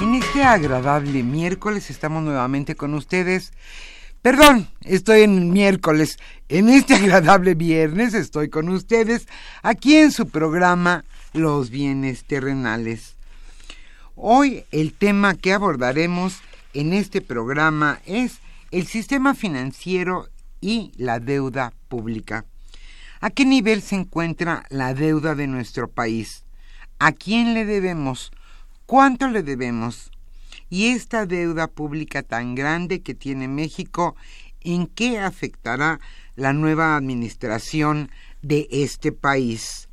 En este agradable miércoles estamos nuevamente con ustedes. Perdón, estoy en miércoles. En este agradable viernes estoy con ustedes aquí en su programa Los bienes terrenales. Hoy el tema que abordaremos en este programa es el sistema financiero y la deuda pública. ¿A qué nivel se encuentra la deuda de nuestro país? ¿A quién le debemos? ¿Cuánto le debemos? Y esta deuda pública tan grande que tiene México, ¿en qué afectará la nueva administración de este país?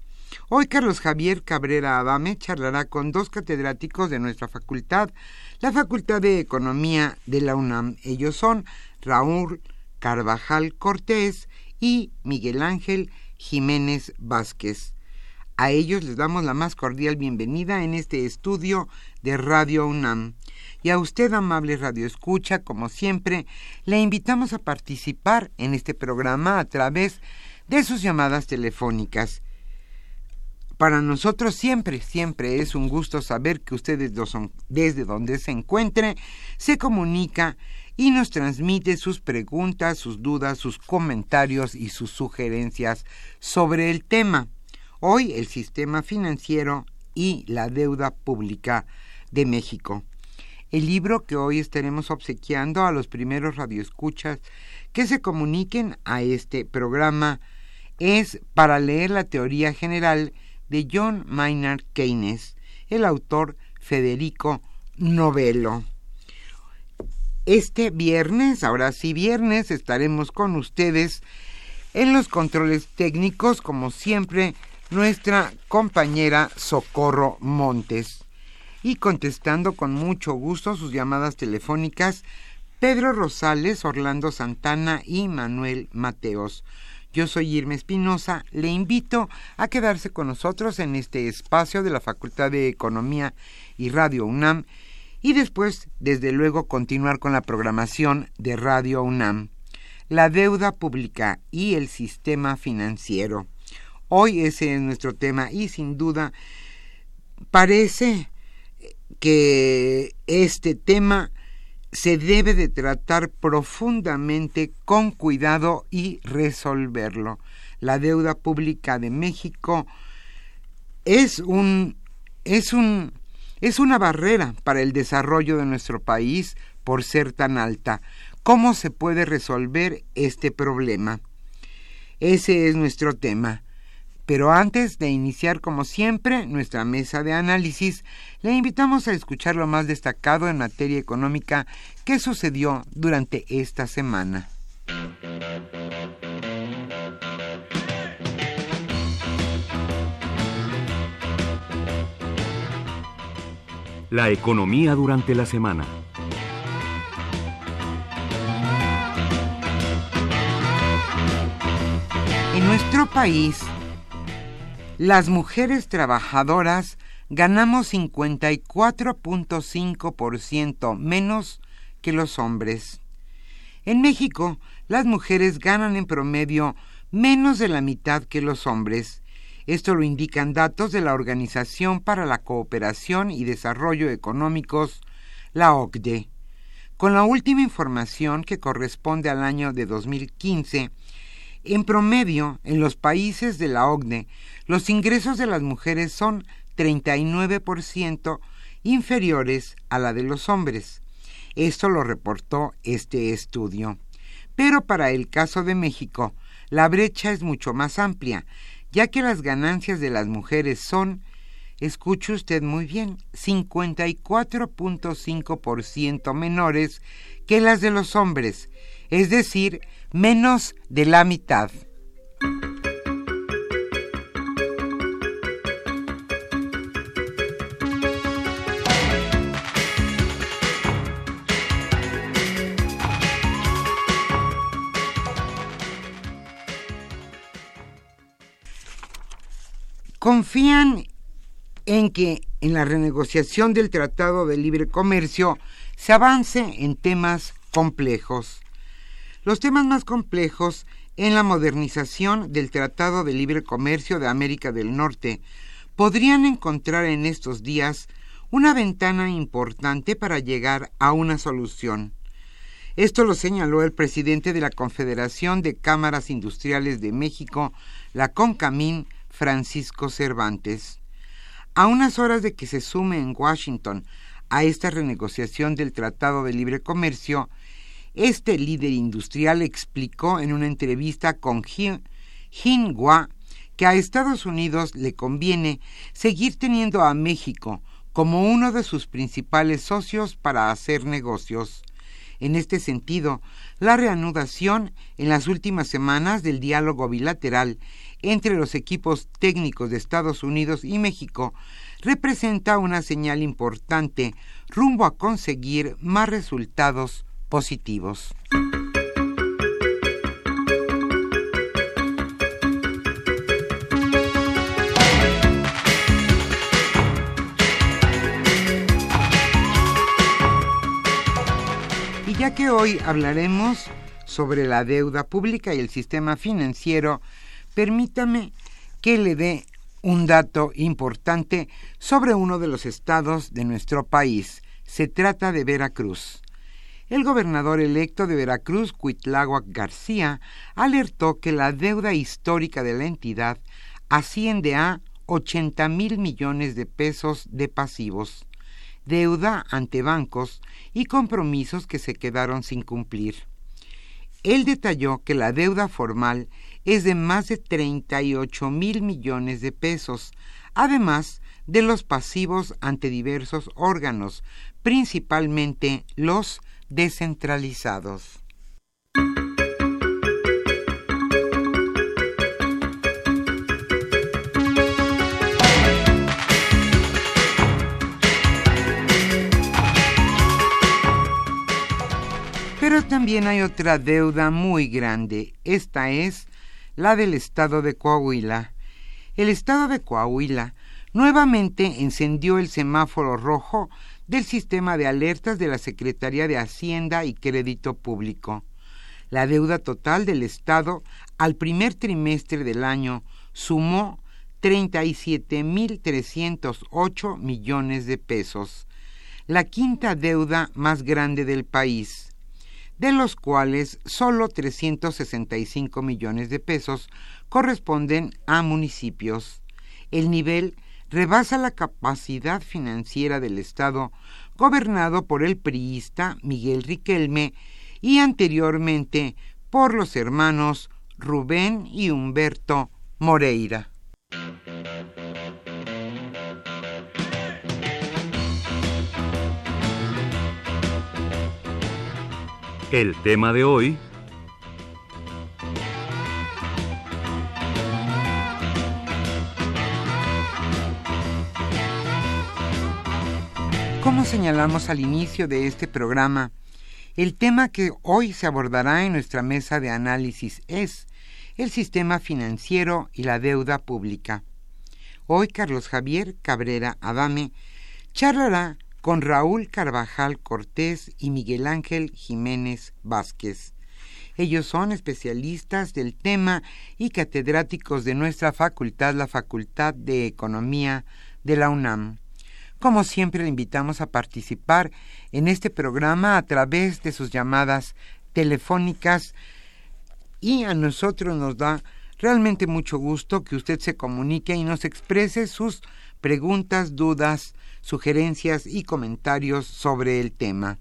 Hoy Carlos Javier Cabrera Adame charlará con dos catedráticos de nuestra facultad, la Facultad de Economía de la UNAM. Ellos son Raúl Carvajal Cortés y Miguel Ángel Jiménez Vázquez. A ellos les damos la más cordial bienvenida en este estudio de Radio UNAM. Y a usted, amable Radio Escucha, como siempre, le invitamos a participar en este programa a través de sus llamadas telefónicas. Para nosotros siempre, siempre es un gusto saber que ustedes son, desde donde se encuentre, se comunica y nos transmite sus preguntas, sus dudas, sus comentarios y sus sugerencias sobre el tema. Hoy el sistema financiero y la deuda pública de México. El libro que hoy estaremos obsequiando a los primeros radioescuchas que se comuniquen a este programa es Para leer la teoría general de John Maynard Keynes, el autor Federico Novello. Este viernes, ahora sí viernes, estaremos con ustedes en los controles técnicos, como siempre, nuestra compañera Socorro Montes. Y contestando con mucho gusto sus llamadas telefónicas, Pedro Rosales, Orlando Santana y Manuel Mateos. Yo soy Irma Espinosa, le invito a quedarse con nosotros en este espacio de la Facultad de Economía y Radio UNAM y después, desde luego, continuar con la programación de Radio UNAM. La deuda pública y el sistema financiero. Hoy ese es nuestro tema y sin duda parece que este tema se debe de tratar profundamente con cuidado y resolverlo. La deuda pública de México es un es un es una barrera para el desarrollo de nuestro país por ser tan alta. ¿Cómo se puede resolver este problema? Ese es nuestro tema. Pero antes de iniciar, como siempre, nuestra mesa de análisis, le invitamos a escuchar lo más destacado en materia económica que sucedió durante esta semana. La economía durante la semana. En nuestro país, las mujeres trabajadoras ganamos 54.5% menos que los hombres. En México, las mujeres ganan en promedio menos de la mitad que los hombres. Esto lo indican datos de la Organización para la Cooperación y Desarrollo Económicos, la OCDE. Con la última información que corresponde al año de 2015, en promedio, en los países de la OCDE, los ingresos de las mujeres son 39% inferiores a la de los hombres. Esto lo reportó este estudio. Pero para el caso de México, la brecha es mucho más amplia, ya que las ganancias de las mujeres son, escuche usted muy bien, 54.5% menores que las de los hombres, es decir, menos de la mitad. confían en que en la renegociación del Tratado de Libre Comercio se avance en temas complejos. Los temas más complejos en la modernización del Tratado de Libre Comercio de América del Norte podrían encontrar en estos días una ventana importante para llegar a una solución. Esto lo señaló el presidente de la Confederación de Cámaras Industriales de México, la CONCAMIN, Francisco Cervantes. A unas horas de que se sume en Washington a esta renegociación del Tratado de Libre Comercio, este líder industrial explicó en una entrevista con Hua que a Estados Unidos le conviene seguir teniendo a México como uno de sus principales socios para hacer negocios. En este sentido, la reanudación en las últimas semanas del diálogo bilateral entre los equipos técnicos de Estados Unidos y México representa una señal importante rumbo a conseguir más resultados positivos. Y ya que hoy hablaremos sobre la deuda pública y el sistema financiero, permítame que le dé un dato importante sobre uno de los estados de nuestro país. Se trata de Veracruz. El gobernador electo de Veracruz, Cuitláhuac García, alertó que la deuda histórica de la entidad asciende a 80 mil millones de pesos de pasivos, deuda ante bancos y compromisos que se quedaron sin cumplir. Él detalló que la deuda formal es de más de 38 mil millones de pesos, además de los pasivos ante diversos órganos, principalmente los descentralizados. Pero también hay otra deuda muy grande. Esta es la del estado de Coahuila. El estado de Coahuila nuevamente encendió el semáforo rojo del sistema de alertas de la Secretaría de Hacienda y Crédito Público. La deuda total del Estado al primer trimestre del año sumó 37.308 millones de pesos, la quinta deuda más grande del país de los cuales solo 365 millones de pesos corresponden a municipios. El nivel rebasa la capacidad financiera del Estado gobernado por el priista Miguel Riquelme y anteriormente por los hermanos Rubén y Humberto Moreira. El tema de hoy señalamos al inicio de este programa, el tema que hoy se abordará en nuestra mesa de análisis es el sistema financiero y la deuda pública. Hoy Carlos Javier Cabrera Adame charlará con Raúl Carvajal Cortés y Miguel Ángel Jiménez Vázquez. Ellos son especialistas del tema y catedráticos de nuestra facultad, la Facultad de Economía de la UNAM. Como siempre, le invitamos a participar en este programa a través de sus llamadas telefónicas y a nosotros nos da realmente mucho gusto que usted se comunique y nos exprese sus preguntas, dudas, sugerencias y comentarios sobre el tema.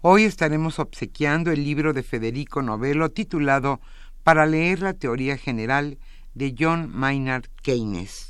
Hoy estaremos obsequiando el libro de Federico Novello titulado Para leer la teoría general de John Maynard Keynes.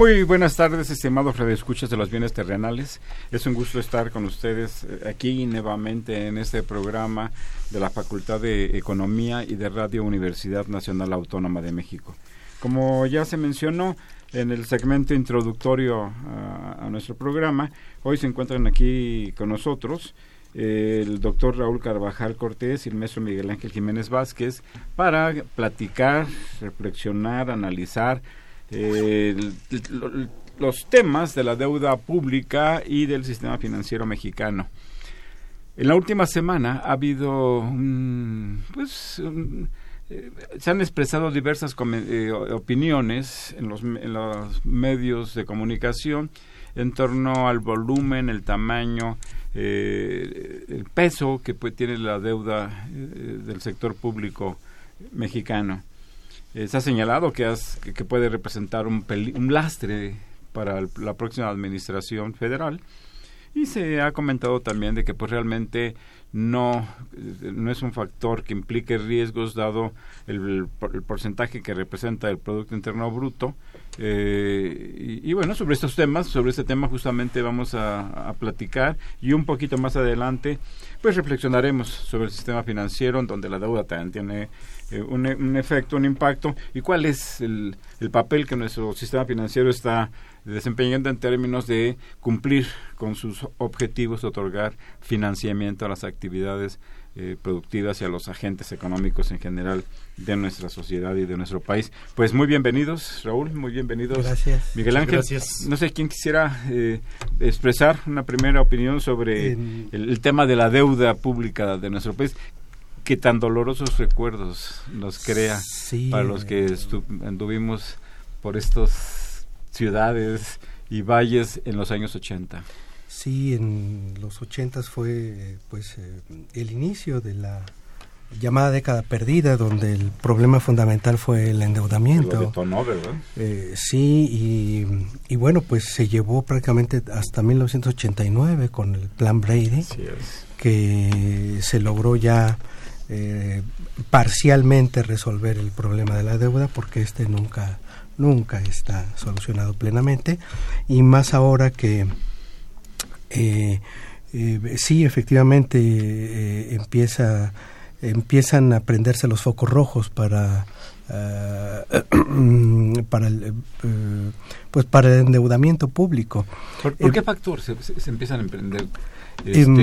Muy buenas tardes, estimados redescuchas de los bienes terrenales. Es un gusto estar con ustedes eh, aquí nuevamente en este programa de la Facultad de Economía y de Radio Universidad Nacional Autónoma de México. Como ya se mencionó en el segmento introductorio a, a nuestro programa, hoy se encuentran aquí con nosotros el doctor Raúl Carvajal Cortés y el maestro Miguel Ángel Jiménez Vázquez para platicar, reflexionar, analizar eh, los temas de la deuda pública y del sistema financiero mexicano. En la última semana ha habido, pues, eh, se han expresado diversas eh, opiniones en los, en los, medios de comunicación en torno al volumen, el tamaño, el peso que tiene la deuda del sector público mexicano. Eh, se ha señalado que, que puede representar un, un lastre para la próxima administración federal y se ha comentado también de que pues realmente no, eh, no es un factor que implique riesgos dado el, porcentaje que representa el Producto Interno Bruto. Eh, y, bueno, sobre estos temas, sobre este tema justamente vamos a, platicar y un poquito más adelante pues reflexionaremos sobre el sistema financiero en donde la deuda también tiene eh, un, efecto, un impacto, y cuál es el, papel que nuestro sistema financiero está desempeñando en términos de cumplir con sus objetivos otorgar financiamiento a las actividades eh, productivas y a los agentes económicos en general de nuestra sociedad y de nuestro país. Pues muy bienvenidos, Raúl, muy bienvenidos. Gracias. Miguel Ángel, Gracias. no sé quién quisiera eh, expresar una primera opinión sobre el, el tema de la deuda pública de nuestro país. que tan dolorosos recuerdos nos crea Sí, para los que estu- anduvimos por estas ciudades y valles en los años 80. Sí, en los ochentas fue pues eh, el inicio de la llamada década perdida, donde el problema fundamental fue el Lo endeudamiento. detonó, ¿verdad? Eh, sí, y, y bueno, pues se llevó prácticamente hasta 1989 con el Plan Brady, es. que se logró ya eh, parcialmente resolver el problema de la deuda, porque este nunca, nunca está solucionado plenamente, y más ahora que eh, eh, sí, efectivamente eh, empieza, empiezan a prenderse los focos rojos para ah, para el, eh, pues para el endeudamiento público. ¿Por, por qué factor se, se- se empiezan a emprender Em,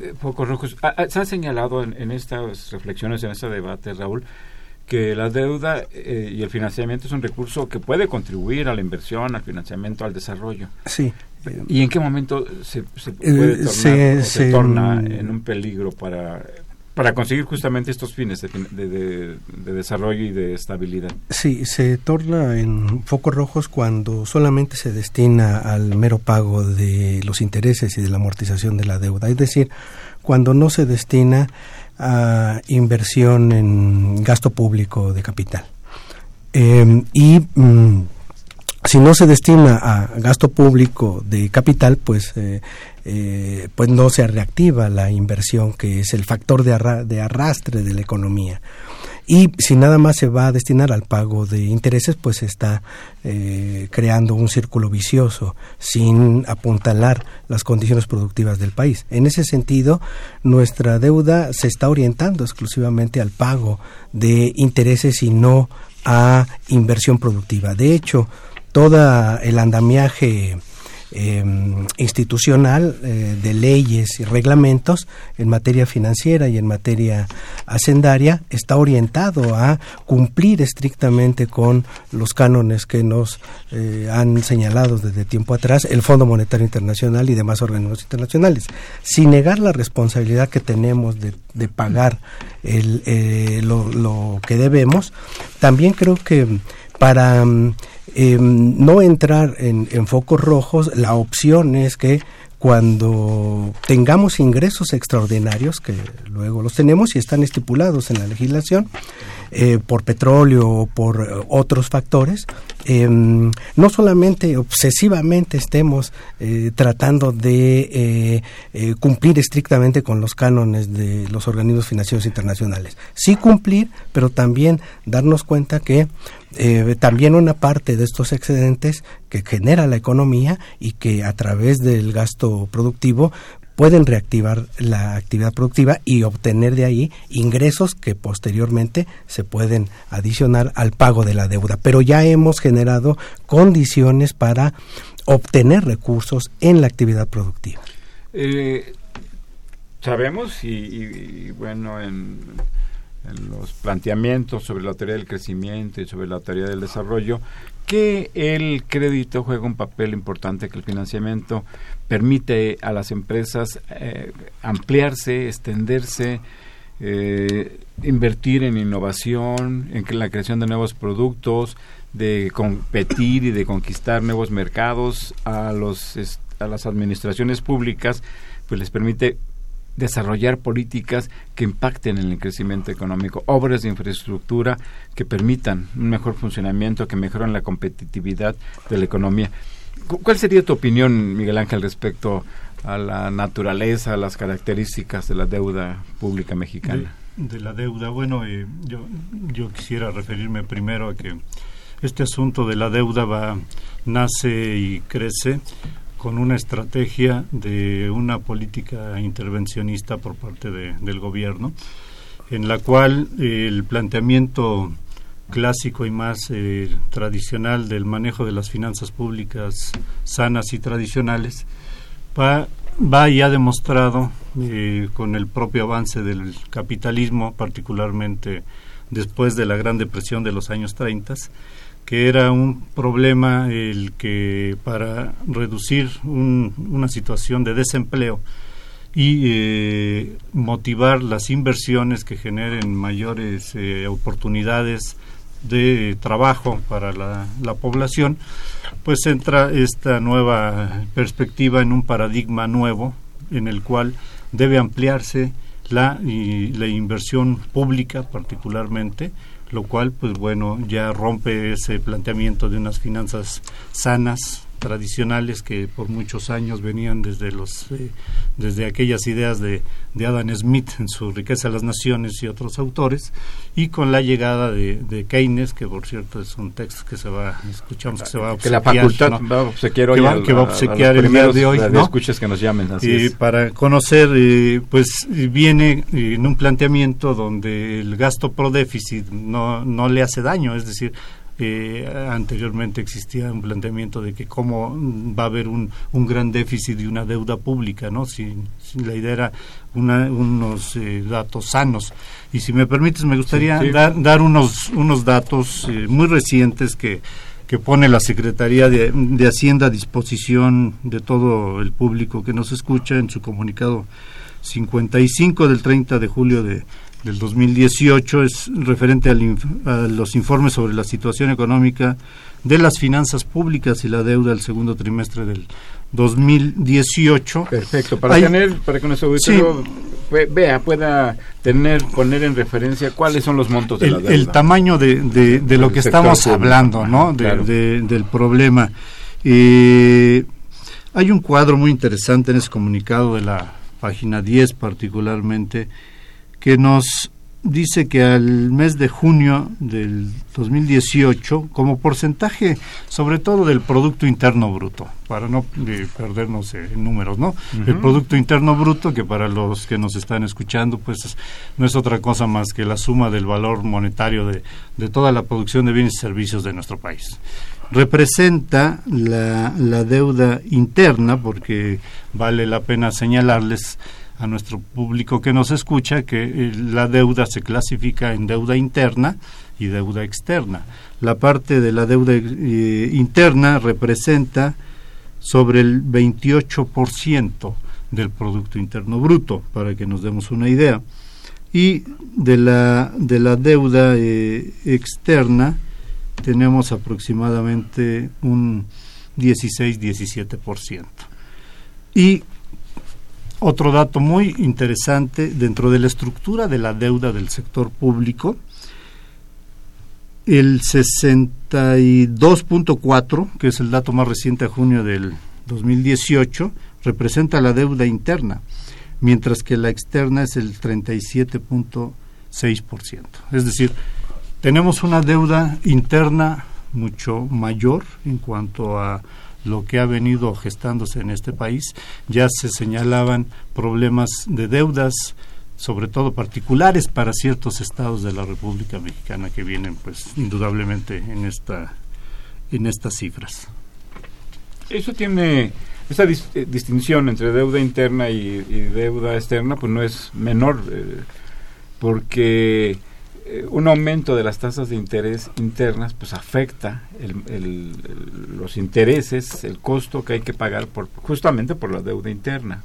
este, focos rojos? Ah, ah, se ha señalado en, en estas reflexiones, en este debate, Raúl, que la deuda eh, y el financiamiento es un recurso que puede contribuir a la inversión, al financiamiento, al desarrollo. Sí. ¿Y en qué momento se, se Eh, puede tornar se- o se, se, torna mm, en un peligro para, para conseguir justamente estos fines de, fin- de- de- de desarrollo y de estabilidad? Sí, se torna en focos rojos cuando solamente se destina al mero pago de los intereses y de la amortización de la deuda. Es decir, cuando no se destina a inversión en gasto público de capital. Eh, y mm, si no se destina a gasto público de capital, pues, eh, eh, pues no se reactiva la inversión, que es el factor de, arra- de arrastre de la economía. Y si nada más se va a destinar al pago de intereses, pues se está eh, creando un círculo vicioso sin apuntalar las condiciones productivas del país. En ese sentido, nuestra deuda se está orientando exclusivamente al pago de intereses y no a inversión productiva. De hecho, todo el andamiaje eh, institucional eh, de leyes y reglamentos en materia financiera y en materia hacendaria está orientado a cumplir estrictamente con los cánones que nos eh, han señalado desde tiempo atrás el Fondo Monetario Internacional y demás organismos internacionales, sin negar la responsabilidad que tenemos de, pagar eh, lo que debemos, también creo que para eh, no entrar en, en focos rojos, la opción es que cuando tengamos ingresos extraordinarios, que luego los tenemos y están estipulados en la legislación, eh, por petróleo o por eh, otros factores, eh, no solamente obsesivamente estemos eh, tratando de eh, eh, cumplir estrictamente con los cánones de los organismos financieros internacionales. Sí cumplir, pero también darnos cuenta que también una parte de estos excedentes que genera la economía y que a través del gasto productivo pueden reactivar la actividad productiva y obtener de ahí ingresos que posteriormente se pueden adicionar al pago de la deuda. Pero ya hemos generado condiciones para obtener recursos en la actividad productiva. Eh, sabemos y, y- bueno en, en los planteamientos sobre la teoría del crecimiento y sobre la teoría del desarrollo que el crédito juega un papel importante que el financiamiento permite a las empresas eh, ampliarse extenderse eh, invertir en innovación en la creación de nuevos productos de competir y de conquistar nuevos mercados a los a las administraciones públicas pues les permite desarrollar políticas que impacten en el crecimiento económico, obras de infraestructura que permitan un mejor funcionamiento, que mejoren la competitividad de la economía. Cu- ¿Cuál sería tu opinión, Miguel Ángel, respecto a la naturaleza, a las características de la deuda pública mexicana? de, de la deuda. Bueno, eh, yo, yo quisiera referirme primero a que este asunto de la deuda va, nace y crece con una estrategia de una política intervencionista por parte de- del gobierno, en la cual eh, el planteamiento clásico y más eh, tradicional del manejo de las finanzas públicas sanas y tradicionales, va, va ya demostrado eh, con el propio avance del capitalismo, particularmente después de la Gran Depresión de los años 30, que era un problema el que para reducir una situación de desempleo y eh, motivar las inversiones que generen mayores eh, oportunidades de trabajo para la, la, población, pues entra esta nueva perspectiva en un paradigma nuevo en el cual debe ampliarse la, la inversión pública particularmente, lo cual pues bueno ya rompe ese planteamiento de unas finanzas sanas tradicionales que por muchos años venían desde los eh, desde aquellas ideas de, de, Adam Smith en su riqueza de las naciones y otros autores y con la llegada de, de Keynes que por cierto es un texto que se va escuchamos que se va a obsequiar, que la facultad va a obsequiar hoy que va, que va a obsequiar el día de hoy ¿no? escuchas que nos llamen así y es. para conocer eh, pues viene en un planteamiento donde el gasto pro déficit no no le hace daño es decir eh, anteriormente existía un planteamiento de que cómo va a haber un, un gran déficit y una deuda pública, ¿no? Si, si la idea era una, unos eh, datos sanos. Y si me permites, me gustaría sí, sí. Dar, dar unos, unos datos eh, muy recientes que, que pone la Secretaría de, de, Hacienda a disposición de todo el público que nos escucha en su comunicado 55 del 30 de julio de, del 2018 es referente al, a los informes sobre la situación económica de las finanzas públicas y la deuda del segundo trimestre del 2018. Perfecto, para Hay, tener, para que nuestro auditorio sí, vea, pueda tener, poner en referencia cuáles son los montos de el, la deuda. El tamaño de, de, de lo que estamos público. hablando, ¿no? De, claro. del problema. Eh, hay un cuadro muy interesante en ese comunicado de la página 10 particularmente, que nos dice que al mes de junio del 2018, como porcentaje sobre todo del Producto Interno Bruto, para no eh, perdernos en números, ¿no? Uh -huh. El Producto Interno Bruto, que para los que nos están escuchando, pues no es otra cosa más que la suma del valor monetario de, de toda la producción de bienes y servicios de nuestro país representa la, la deuda interna, porque vale la pena señalarles a nuestro público que nos escucha que eh, la deuda se clasifica en deuda interna y deuda externa. La parte de la deuda eh, interna representa sobre el 28% del Producto Interno Bruto, para que nos demos una idea. Y de la, de la deuda eh, externa tenemos aproximadamente un 16-17%. Y otro dato muy interesante dentro de la estructura de la deuda del sector público, el 62.4, que es el dato más reciente a junio del 2018, representa la deuda interna, mientras que la externa es el 37.6%. Es decir, tenemos una deuda interna mucho mayor en cuanto a lo que ha venido gestándose en este país. Ya se señalaban problemas de deudas, sobre todo particulares para ciertos estados de la República Mexicana que vienen, pues, indudablemente en esta en estas cifras. Eso tiene esa eh, distinción entre deuda interna y, y, deuda externa, pues no es menor, eh, porque eh, un aumento de las tasas de interés internas pues afecta el, el, los intereses, el costo que hay que pagar por, justamente por la deuda interna.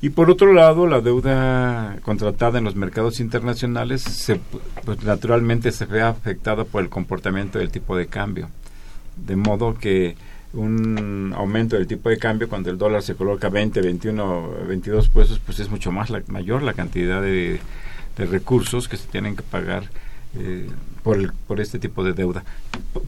Y por otro lado, la deuda contratada en los mercados internacionales se, pues, naturalmente se ve afectada por el comportamiento del tipo de cambio. De modo que un aumento del tipo de cambio cuando el dólar se coloca 20, 21, 22 pesos, pues es mucho más mayor la cantidad de de recursos que se tienen que pagar eh, por, el, por este tipo de deuda.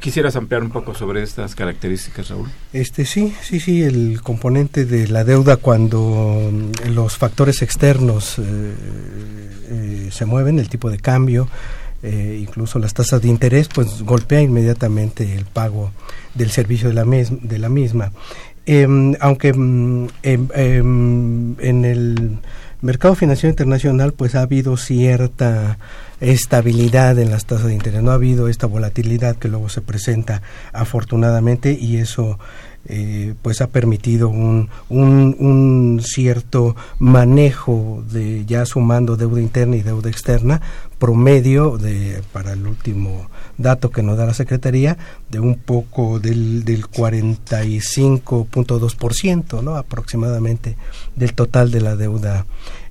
¿Quisieras ampliar un poco sobre estas características, Raúl? Este sí, sí, sí, el componente de la deuda cuando los factores externos eh, eh, se mueven, el tipo de cambio, incluso las tasas de interés, pues golpea inmediatamente el pago del servicio de la, mes de la misma. Eh, aunque eh, en el mercado financiero internacional pues ha habido cierta estabilidad en las tasas de interés, no ha habido esta volatilidad que luego se presenta afortunadamente y eso eh, pues ha permitido un, un, cierto manejo de ya sumando deuda interna y deuda externa promedio de para el último dato que nos da la Secretaría de un poco del, del 45.2% ¿no? aproximadamente del total de la deuda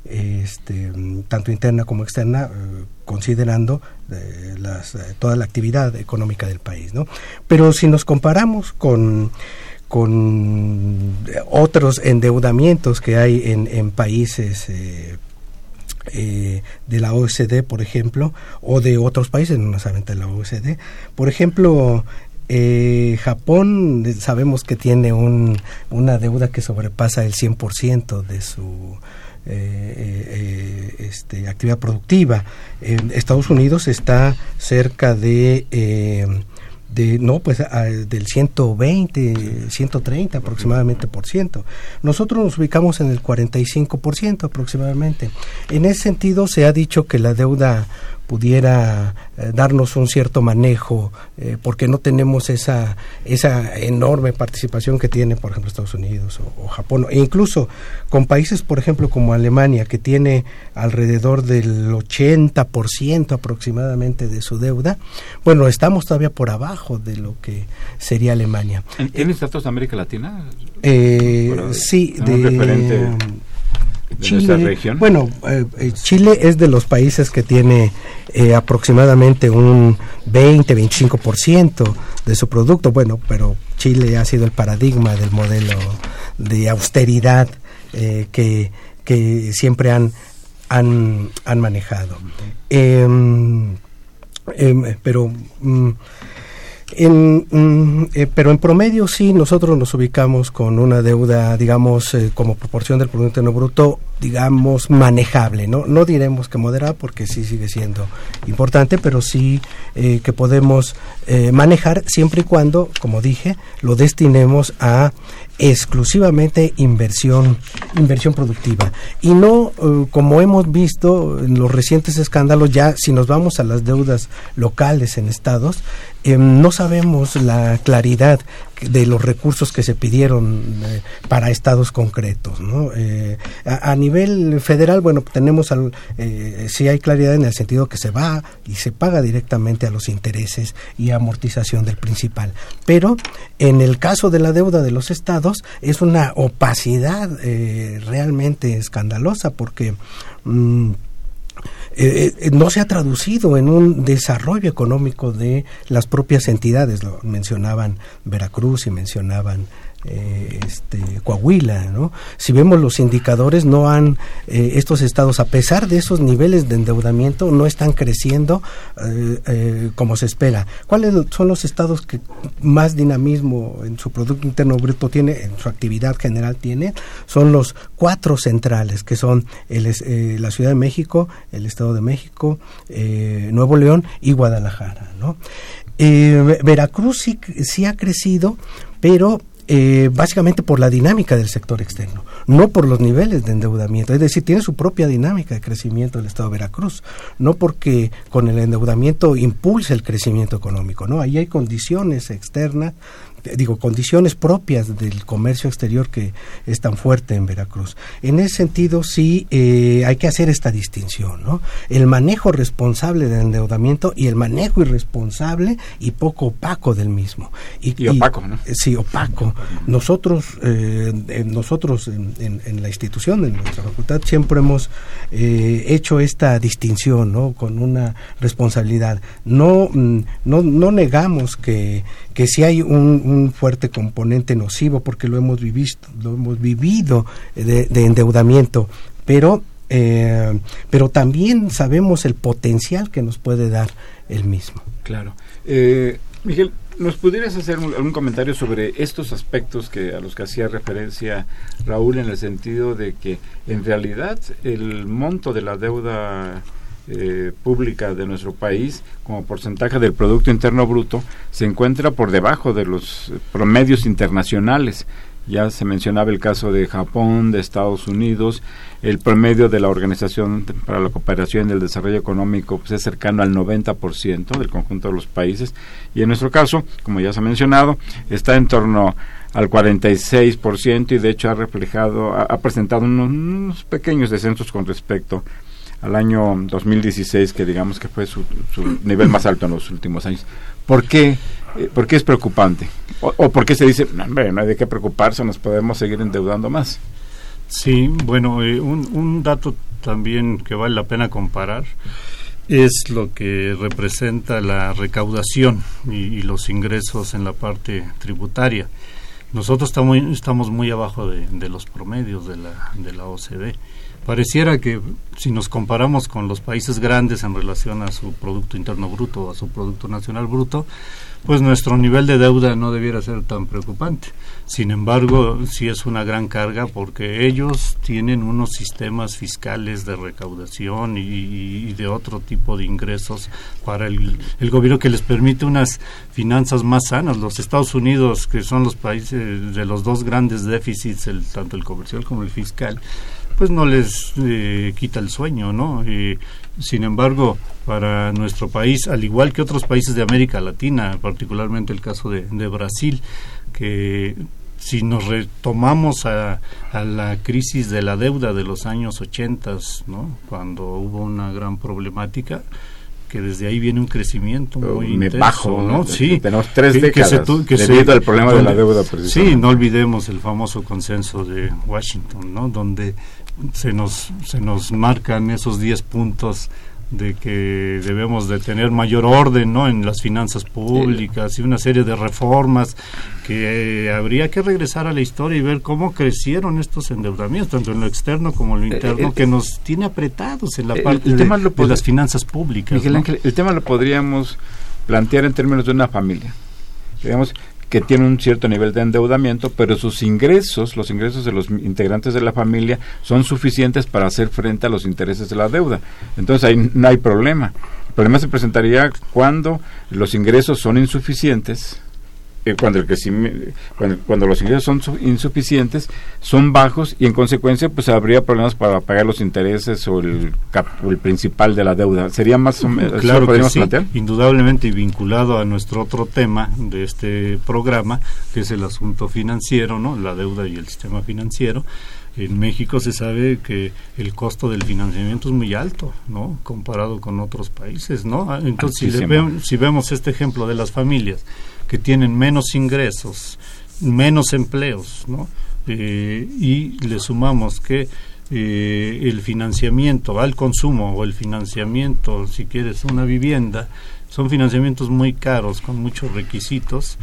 este, tanto interna como externa, eh, considerando eh, las, eh, toda la actividad económica del país. ¿no? Pero si nos comparamos con con otros endeudamientos que hay en, países eh, eh, de la OSD, por ejemplo, o de otros países, no solamente de la OSD. Por ejemplo, eh, Japón sabemos que tiene un, una deuda que sobrepasa el 100% de su este, actividad productiva. Estados Unidos está cerca de de no pues del 120 130 aproximadamente por ciento. Nosotros nos ubicamos en el 45 por ciento aproximadamente. En ese sentido se ha dicho que la deuda pudiera eh, darnos un cierto manejo, eh, porque no tenemos esa, esa enorme participación que tiene, por ejemplo, Estados Unidos o, Japón, e incluso con países, por ejemplo, como Alemania, que tiene alrededor del 80% aproximadamente de su deuda, bueno, estamos todavía por abajo de lo que sería Alemania. ¿Tienes datos de América Latina? Eh, sí, de... Chile, Bueno, eh, eh, Chile es de los países que tiene eh, aproximadamente un 20-25% de su producto. Bueno, pero Chile ha sido el paradigma del modelo de austeridad que, que siempre han, han, han manejado. Em, em, pero... Mm, en, mm, eh, pero en promedio sí, nosotros nos ubicamos con una deuda, digamos, eh, como proporción del Producto Interno Bruto, digamos, manejable. No, no diremos que moderada porque sí sigue siendo importante, pero sí eh, que podemos manejar siempre y cuando, como dije, lo destinemos a exclusivamente inversión inversión productiva y no como hemos visto en los recientes escándalos ya si nos vamos a las deudas locales en estados Em, no sabemos la claridad de los recursos que se pidieron eh, para estados concretos. ¿no? Eh, a, nivel federal, bueno, tenemos, al, eh, sí hay claridad en el sentido que se va y se paga directamente a los intereses y amortización del principal. Pero en el caso de la deuda de los estados es una opacidad realmente escandalosa porque... Mm, eh, eh, no se ha traducido en un desarrollo económico de las propias entidades. Lo mencionaban Veracruz y mencionaban eh, este, Coahuila, ¿no? Si vemos los indicadores, no han, eh, estos estados, a pesar de esos niveles de endeudamiento, no están creciendo eh, como se espera. ¿Cuáles son los estados que más dinamismo en su Producto Interno Bruto tiene, en su actividad general tiene? Son los cuatro centrales, que son el, la Ciudad de México, el Estado de México, Nuevo León y Guadalajara, ¿no? Veracruz sí, sí ha crecido, pero eh, básicamente por la dinámica del sector externo, no por los niveles de endeudamiento. Es decir, tiene su propia dinámica de crecimiento el Estado de Veracruz, no porque con el endeudamiento impulse el crecimiento económico, ¿no? Ahí hay condiciones externas digo, condiciones propias del comercio exterior que es tan fuerte en Veracruz. En ese sentido, sí eh, hay que hacer esta distinción, ¿no? El manejo responsable del endeudamiento y el manejo irresponsable y poco opaco del mismo. Y, opaco, ¿no? Eh, sí, opaco. Nosotros, eh, nosotros en, la institución, en nuestra facultad, siempre hemos hecho esta distinción, ¿no? Con una responsabilidad. No, mm, no, no negamos que que si hay un, fuerte componente nocivo porque lo hemos vivido, lo hemos vivido de, endeudamiento, pero eh, pero también sabemos el potencial que nos puede dar el mismo. Claro. Eh, Miguel, ¿nos pudieras hacer algún comentario sobre estos aspectos que a los que hacía referencia Raúl en el sentido de que en realidad el monto de la deuda eh, pública de nuestro país como porcentaje del Producto Interno Bruto se encuentra por debajo de los promedios internacionales Ya se mencionaba el caso de Japón, de Estados Unidos. El promedio de la Organización para la Cooperación y el Desarrollo Económico pues, es cercano al 90% del conjunto de los países. Y en nuestro caso, como ya se ha mencionado, está en torno al 46% y de hecho ha reflejado, ha, presentado unos, pequeños descensos con respecto al año 2016, que digamos que fue su, nivel más alto en los últimos años. ¿Por qué, eh, ¿por qué es preocupante? O, por qué se dice, no, no hay de qué preocuparse, nos podemos seguir endeudando más? Sí, bueno, eh, un, un dato también que vale la pena comparar es lo que representa la recaudación y, los ingresos en la parte tributaria. Nosotros estamos, muy abajo de, de los promedios de la, de la OCDE pareciera que si nos comparamos con los países grandes en relación a su Producto Interno Bruto o a su Producto Nacional Bruto, pues nuestro nivel de deuda no debiera ser tan preocupante. Sin embargo, sí es una gran carga porque ellos tienen unos sistemas fiscales de recaudación y, de otro tipo de ingresos para el, el, gobierno que les permite unas finanzas más sanas. Los Estados Unidos, que son los países de los dos grandes déficits, el, tanto el comercial como el fiscal, pues no les eh, quita el sueño, ¿no? sin embargo, para nuestro país, al igual que otros países de América Latina, particularmente el caso de, Brasil, que si nos retomamos a, a, la crisis de la deuda de los años 80, ¿no? cuando hubo una gran problemática, que desde ahí viene un crecimiento muy intenso, bajo, ¿no? Sí, tenemos tres décadas que se, debido al problema de la deuda. Sí, no olvidemos el famoso consenso de Washington, ¿no? Donde se nos, se nos marcan esos 10 puntos de que debemos de tener mayor orden ¿no? en las finanzas públicas y una serie de reformas que eh, habría que regresar a la historia y ver cómo crecieron estos endeudamientos, tanto en lo externo como en lo eh, interno, eh, que nos tiene apretados en la parte de, de, las finanzas públicas. Miguel Ángel, el tema lo podríamos plantear en términos de una familia. Digamos, que tiene un cierto nivel de endeudamiento, pero sus ingresos, los ingresos de los integrantes de la familia, son suficientes para hacer frente a los intereses de la deuda. Entonces ahí no hay problema. El problema se presentaría cuando los ingresos son insuficientes eh, cuando, el cuando, cuando, los ingresos son insuficientes, son bajos y en consecuencia pues habría problemas para pagar los intereses o el, el principal de la deuda. ¿Sería más o menos claro que sí, indudablemente vinculado a nuestro otro tema de este programa, que es el asunto financiero, ¿no? la deuda y el sistema financiero. En México se sabe que el costo del financiamiento es muy alto, ¿no? Comparado con otros países, ¿no? Entonces, si, si vemos este ejemplo de las familias, que tienen menos ingresos, menos empleos, ¿no? Eh, y le sumamos que eh, el financiamiento al consumo o el financiamiento, si quieres, una vivienda, son financiamientos muy caros, con muchos requisitos,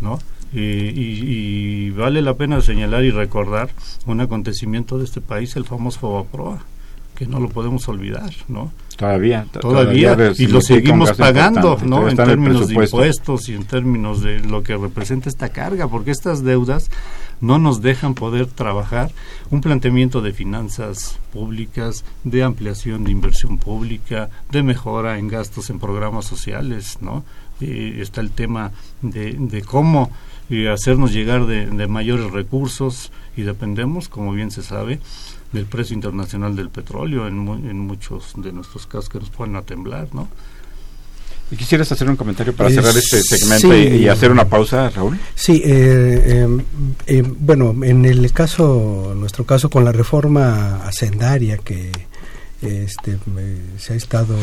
¿no? Eh, y, vale la pena señalar y recordar un acontecimiento de este país, el famoso Fobaproa, que no lo podemos olvidar, ¿no? Todavía, todavía, y lo seguimos pagando, ¿no? En términos de impuestos y en términos de lo que representa esta carga, porque estas deudas no nos dejan poder trabajar un planteamiento de finanzas públicas, de ampliación de inversión pública, de mejora en gastos en programas sociales, ¿no? está el tema de, de cómo eh, hacernos llegar de, de mayores recursos y dependemos, como bien se sabe, del precio internacional del petróleo en, en muchos de nuestros casos que nos ponen a temblar, ¿no? ¿Y quisieras hacer un comentario para cerrar este segmento y, hacer una pausa, Raúl? Sí, eh, eh, eh, bueno, en el caso, nuestro caso con la reforma hacendaria que este, se ha estado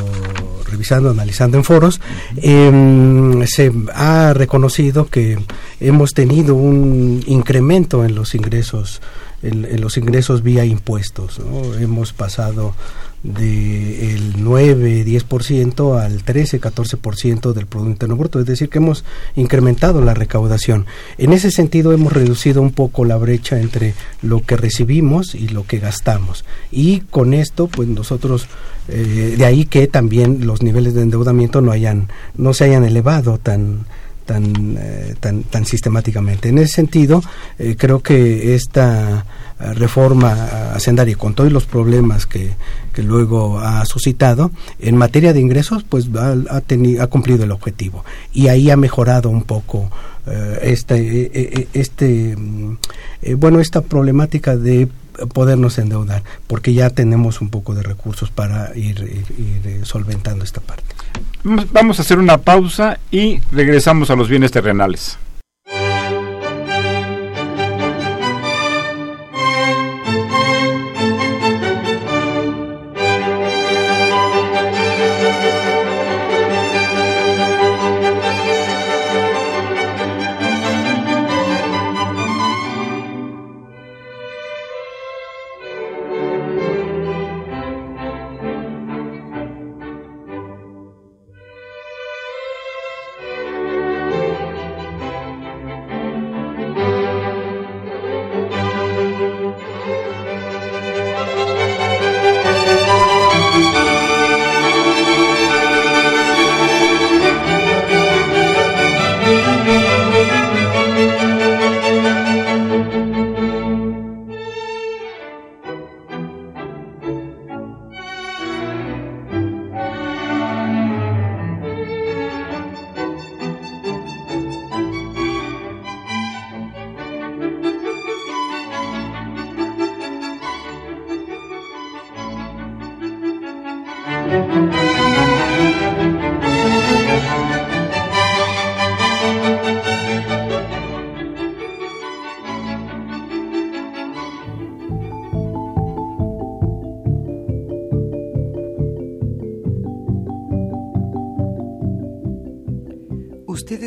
revisando, analizando en foros, em, se ha reconocido que hemos tenido un incremento en los ingresos en, los ingresos vía impuestos. Hemos pasado del 9-10% al 13-14% del Producto Interno Bruto, es decir, que hemos incrementado la recaudación. En ese sentido, hemos reducido un poco la brecha entre lo que recibimos y lo que gastamos. Y con esto, pues nosotros, eh, de ahí que también los niveles de endeudamiento no, hayan, no se hayan elevado tan tan, tan, tan sistemáticamente. En ese sentido, creo que esta reforma hacendaria con todos los problemas que, que luego ha suscitado en materia de ingresos pues ha, ha, ha cumplido el objetivo y ahí ha mejorado un poco este, este mm, bueno esta problemática de podernos endeudar, porque ya tenemos un poco de recursos para ir, eh, solventando esta parte. Vamos a hacer una pausa y regresamos a los bienes terrenales.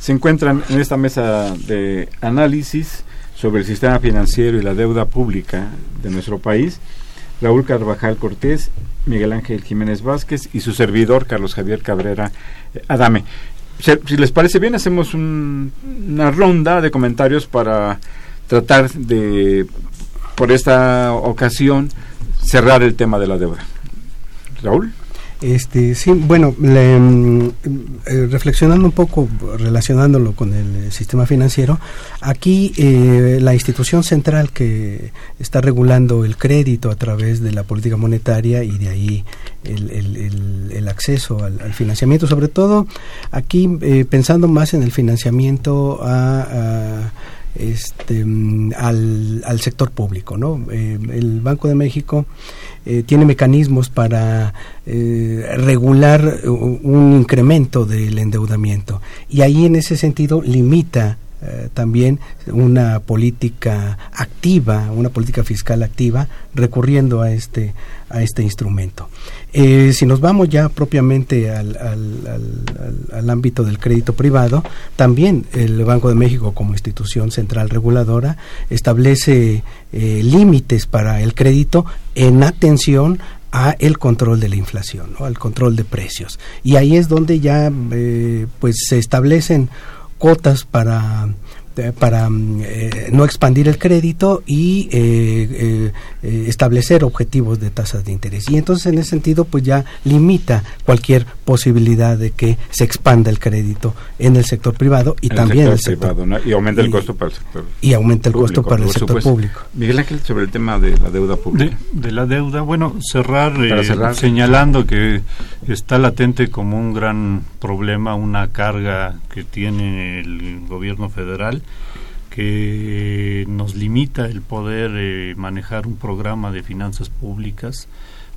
Se encuentran en esta mesa de análisis sobre el sistema financiero y la deuda pública de nuestro país, Raúl Carvajal Cortés, Miguel Ángel Jiménez Vázquez y su servidor Carlos Javier Cabrera eh, Adame. Si les parece bien, hacemos una ronda de comentarios para tratar de, por esta ocasión, cerrar el tema de la deuda. Raúl. Este, sí, bueno, mm, eh, reflexionando un poco, relacionándolo con el eh, sistema financiero, aquí eh, la institución central que está regulando el crédito a través de la política monetaria y de ahí el, el, acceso al, financiamiento, sobre todo aquí pensando más en el financiamiento a, este, mm, al, al, sector público. ¿no? el Banco de México eh, tiene mecanismos para eh, regular un incremento del endeudamiento y ahí en ese sentido limita eh, también una política activa, una política fiscal activa, recurriendo a este, a este instrumento. Eh, si nos vamos ya propiamente al, al, ámbito del crédito privado, también el Banco de México como institución central reguladora establece eh, límites para el crédito en atención a el control de la inflación, al control de precios. Y ahí es donde ya pues se establecen cuotas para eh, para mm, eh, no expandir el crédito y eh, establecer objetivos de tasas de interés. Y entonces en ese sentido pues ya limita cualquier posibilidad de que se expanda el crédito en el sector privado y también en el sector privado, y aumenta el costo para el sector y aumenta el costo para el sector público. Miguel Ángel sobre el tema de la deuda pública. De, la deuda, bueno, cerrar, cerrar, señalando que está latente como un gran problema, una carga que tiene el gobierno federal que nos limita el poder eh, manejar un programa de finanzas públicas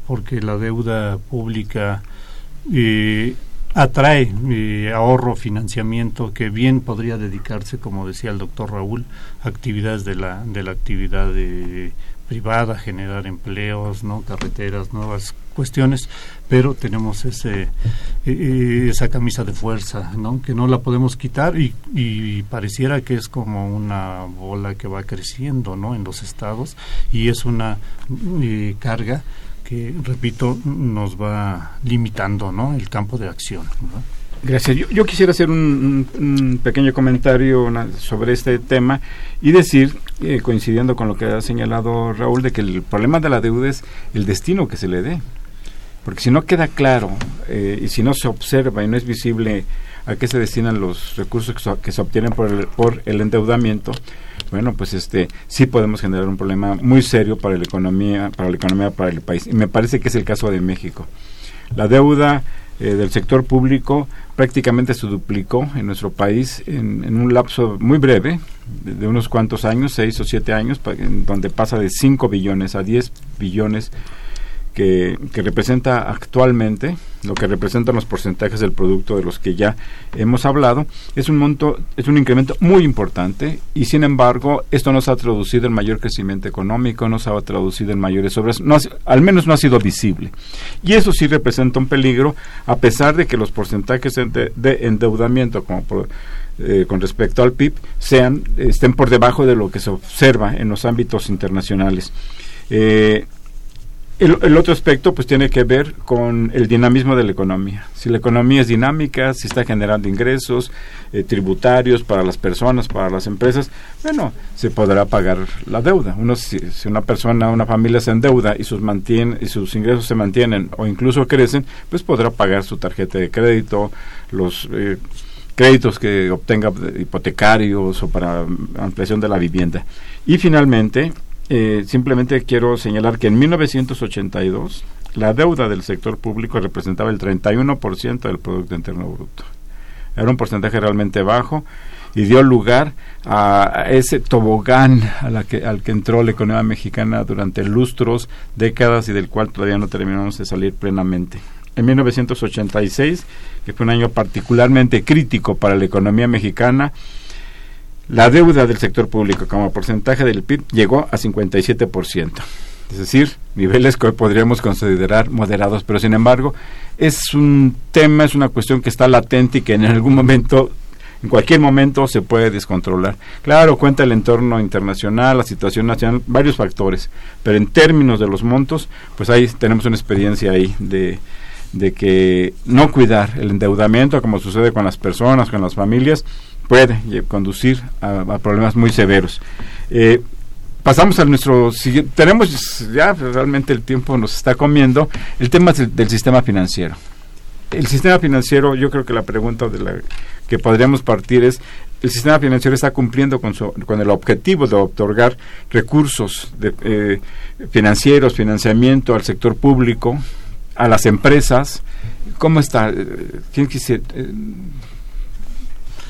porque la deuda pública eh, atrae eh, ahorro, financiamiento que bien podría dedicarse, como decía el doctor Raúl, a actividades de la, de la actividad privada, generar empleos, no carreteras, nuevas cuestiones, pero tenemos ese eh, eh, esa camisa de fuerza, ¿no? que no la podemos quitar y, y, pareciera que es como una bola que va creciendo, ¿no? en los estados y es una eh, carga que repito nos va limitando, ¿no? el campo de acción. Gracias. Yo, quisiera hacer un, pequeño comentario sobre este tema y decir, eh, coincidiendo con lo que ha señalado Raúl, de que el problema de la deuda es el destino que se le dé. Porque si no queda claro eh, y si no se observa y no es visible a qué se destinan los recursos que, se obtienen por el, por el endeudamiento, bueno, pues este sí podemos generar un problema muy serio para la economía, para la economía, para el país. Y me parece que es el caso de México. La deuda eh, del sector público prácticamente se duplicó en nuestro país en, un lapso muy breve, de, unos cuantos años, seis o siete años, donde pasa de 5 billones a 10 billones que, representa actualmente, lo que representan los porcentajes del producto de los que ya hemos hablado, es un monto, es un incremento muy importante y sin embargo esto no se ha traducido en mayor crecimiento económico, no se ha traducido en mayores obras, no al menos no ha sido visible. Y eso sí representa un peligro a pesar de que los porcentajes de, endeudamiento como eh, con respecto al PIB sean estén por debajo de lo que se observa en los ámbitos internacionales. Eh, el, otro aspecto pues tiene que ver con el dinamismo de la economía. Si la economía es dinámica, si está generando ingresos eh, tributarios para las personas, para las empresas, bueno, se podrá pagar la deuda. Uno, si, una persona, una familia se endeuda y sus, mantiene, y sus ingresos se mantienen o incluso crecen, pues podrá pagar su tarjeta de crédito, los... Eh, créditos que obtenga hipotecarios o para ampliación de la vivienda. Y finalmente, eh, simplemente quiero señalar que en 1982 la deuda del sector público representaba el 31% del Producto Interno Bruto. Era un porcentaje realmente bajo y dio lugar a ese tobogán a la que, al que entró la economía mexicana durante lustros, décadas y del cual todavía no terminamos de salir plenamente. En 1986, que fue un año particularmente crítico para la economía mexicana, la deuda del sector público como porcentaje del PIB llegó a 57%. Es decir, niveles que podríamos considerar moderados, pero sin embargo es un tema, es una cuestión que está latente y que en algún momento, en cualquier momento se puede descontrolar. Claro, cuenta el entorno internacional, la situación nacional, varios factores, pero en términos de los montos, pues ahí tenemos una experiencia ahí de, de que no cuidar el endeudamiento, como sucede con las personas, con las familias, puede conducir a, problemas muy severos. Eh, pasamos a nuestro siguiente, tenemos ya realmente el tiempo nos está comiendo, el tema del, sistema financiero. El sistema financiero, yo creo que la pregunta de la que podríamos partir es, el sistema financiero está cumpliendo con, su, con el objetivo de otorgar recursos eh, financieros, financiamiento al sector público, a las empresas. ¿Cómo está? Eh, ¿Quién quisiera?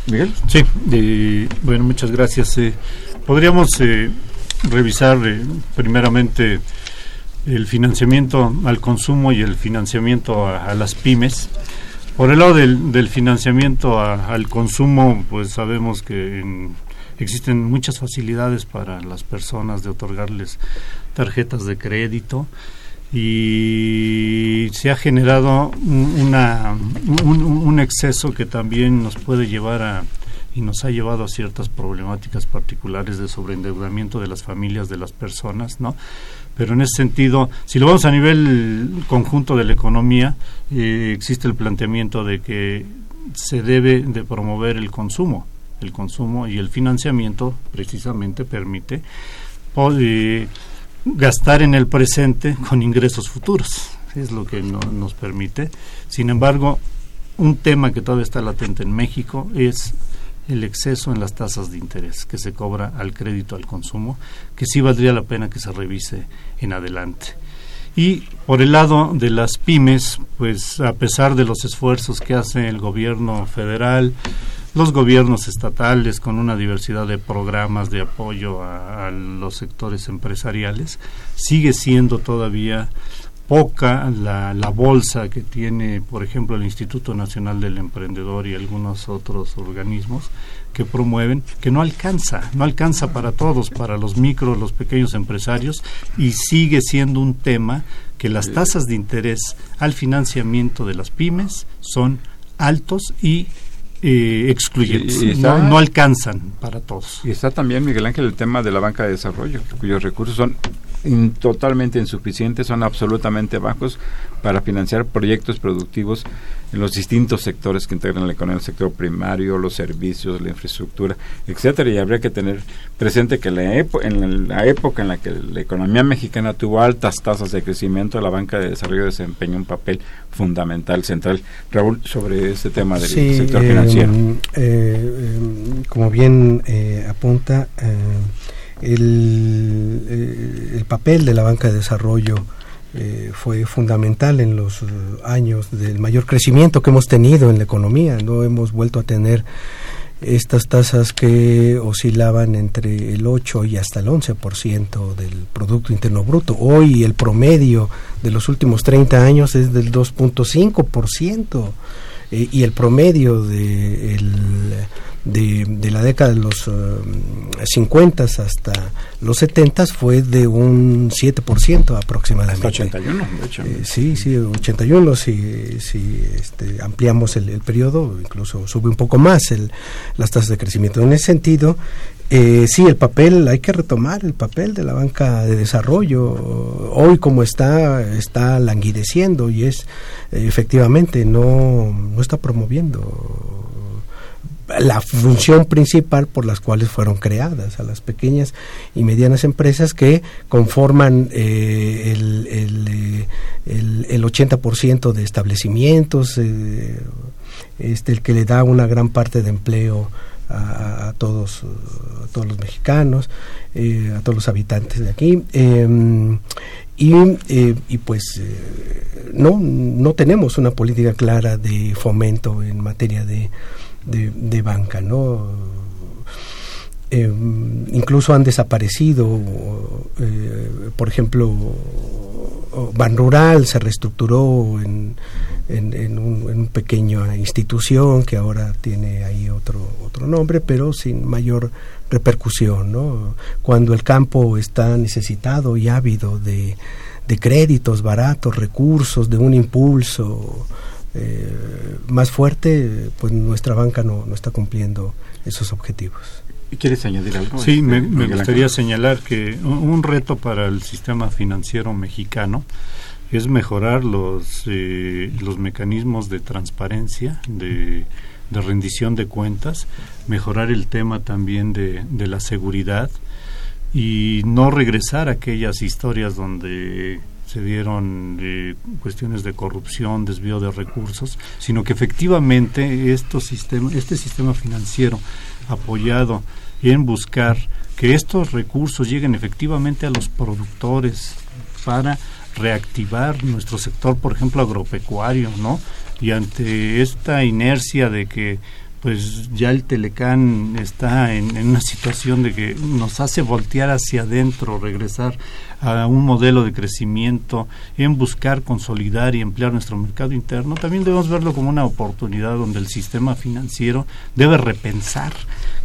Miguel. Sí, bueno, muchas gracias. Eh, podríamos eh, revisar eh, primeramente el financiamiento al consumo y el financiamiento a, las pymes. Por el lado del, financiamiento al consumo, pues sabemos que existen muchas facilidades para las personas de otorgarles tarjetas de crédito y se ha generado una, un, exceso que también nos puede llevar a y nos ha llevado a ciertas problemáticas particulares de sobreendeudamiento de las familias de las personas, ¿no? Pero en ese sentido, si lo vamos a nivel conjunto de la economía, eh, existe el planteamiento de que se debe de promover el consumo, el consumo y el financiamiento precisamente permite eh, gastar en el presente con ingresos futuros. Es lo que no, nos permite. Sin embargo, un tema que todavía está latente en México es el exceso en las tasas de interés que se cobra al crédito al consumo, que sí valdría la pena que se revise en adelante. Y por el lado de las pymes, pues a pesar de los esfuerzos que hace el gobierno federal, los gobiernos estatales con una diversidad de programas de apoyo a, los sectores empresariales, sigue siendo todavía poca la, la, bolsa que tiene, por ejemplo, el Instituto Nacional del Emprendedor y algunos otros organismos que promueven, que no alcanza, no alcanza para todos, para los micros, los pequeños empresarios, y sigue siendo un tema que las tasas de interés al financiamiento de las pymes son altos y eh, excluyentes, no, alcanzan para todos. Y está también, Miguel Ángel, el tema de la banca de desarrollo, cuyos recursos son totalmente insuficientes, son absolutamente bajos para financiar proyectos productivos en los distintos sectores que integran la economía, el sector primario, los servicios, la infraestructura, etcétera. Y habría que tener presente que la en la época en la que la economía mexicana tuvo altas tasas de crecimiento, la banca de desarrollo desempeñó un papel fundamental, central. Raúl, sobre este tema del sector financiero. Eh, eh, como bien eh, apunta, el, el papel de la banca de desarrollo eh, fue fundamental en los eh, años del mayor crecimiento que hemos tenido en la economía. No hemos vuelto a tener estas tasas que oscilaban entre el 8 y hasta el 11% del Producto Interno Bruto. Hoy el promedio de los últimos 30 años es del 2.5% eh, y el promedio de de, la década de los 50 eh, hasta los 70 fue de un 7% aproximadamente. 81, de hecho. Eh, sí, sí, 81, si, si este, ampliamos el, el, periodo, incluso sube un poco más el, las tasas de crecimiento. En ese sentido, eh, sí, el papel, hay que retomar el papel de la banca de desarrollo. Hoy como está, está languideciendo y es, efectivamente, no, no está promoviendo la función principal por las cuales fueron creadas, a las pequeñas y medianas empresas que conforman eh, el, el, el, el, 80% de establecimientos, eh, este, el que le da una gran parte de empleo a, todos, todos los mexicanos, eh, a todos los habitantes de aquí. Em, y, y, pues no, no tenemos una política clara de fomento en materia de, de, banca, ¿no? Eh, incluso han desaparecido, eh, por ejemplo, Ban Rural se reestructuró en, en, una pequeña institución que ahora tiene ahí otro, otro nombre, pero sin mayor repercusión. ¿no? Cuando el campo está necesitado y ávido de, de créditos baratos, recursos, de un impulso, eh, más fuerte, pues nuestra banca no, no está cumpliendo esos objetivos. ¿Quieres añadir algo? Sí, me, este, gustaría señalar que un reto para el sistema financiero mexicano es mejorar los, eh, los mecanismos de transparencia, de, de, rendición de cuentas, mejorar el tema también de, de la seguridad y no regresar a aquellas historias donde se dieron eh, cuestiones de corrupción, desvío de recursos, sino que efectivamente estos sistemas, este sistema financiero apoyado en buscar que estos recursos lleguen efectivamente a los productores para reactivar nuestro sector, por ejemplo, agropecuario, ¿no? Y ante esta inercia de que pues ya el Telecán está en, una situación de que nos hace voltear hacia adentro, regresar a un modelo de crecimiento, en buscar consolidar y emplear nuestro mercado interno, también debemos verlo como una oportunidad donde el sistema financiero debe repensar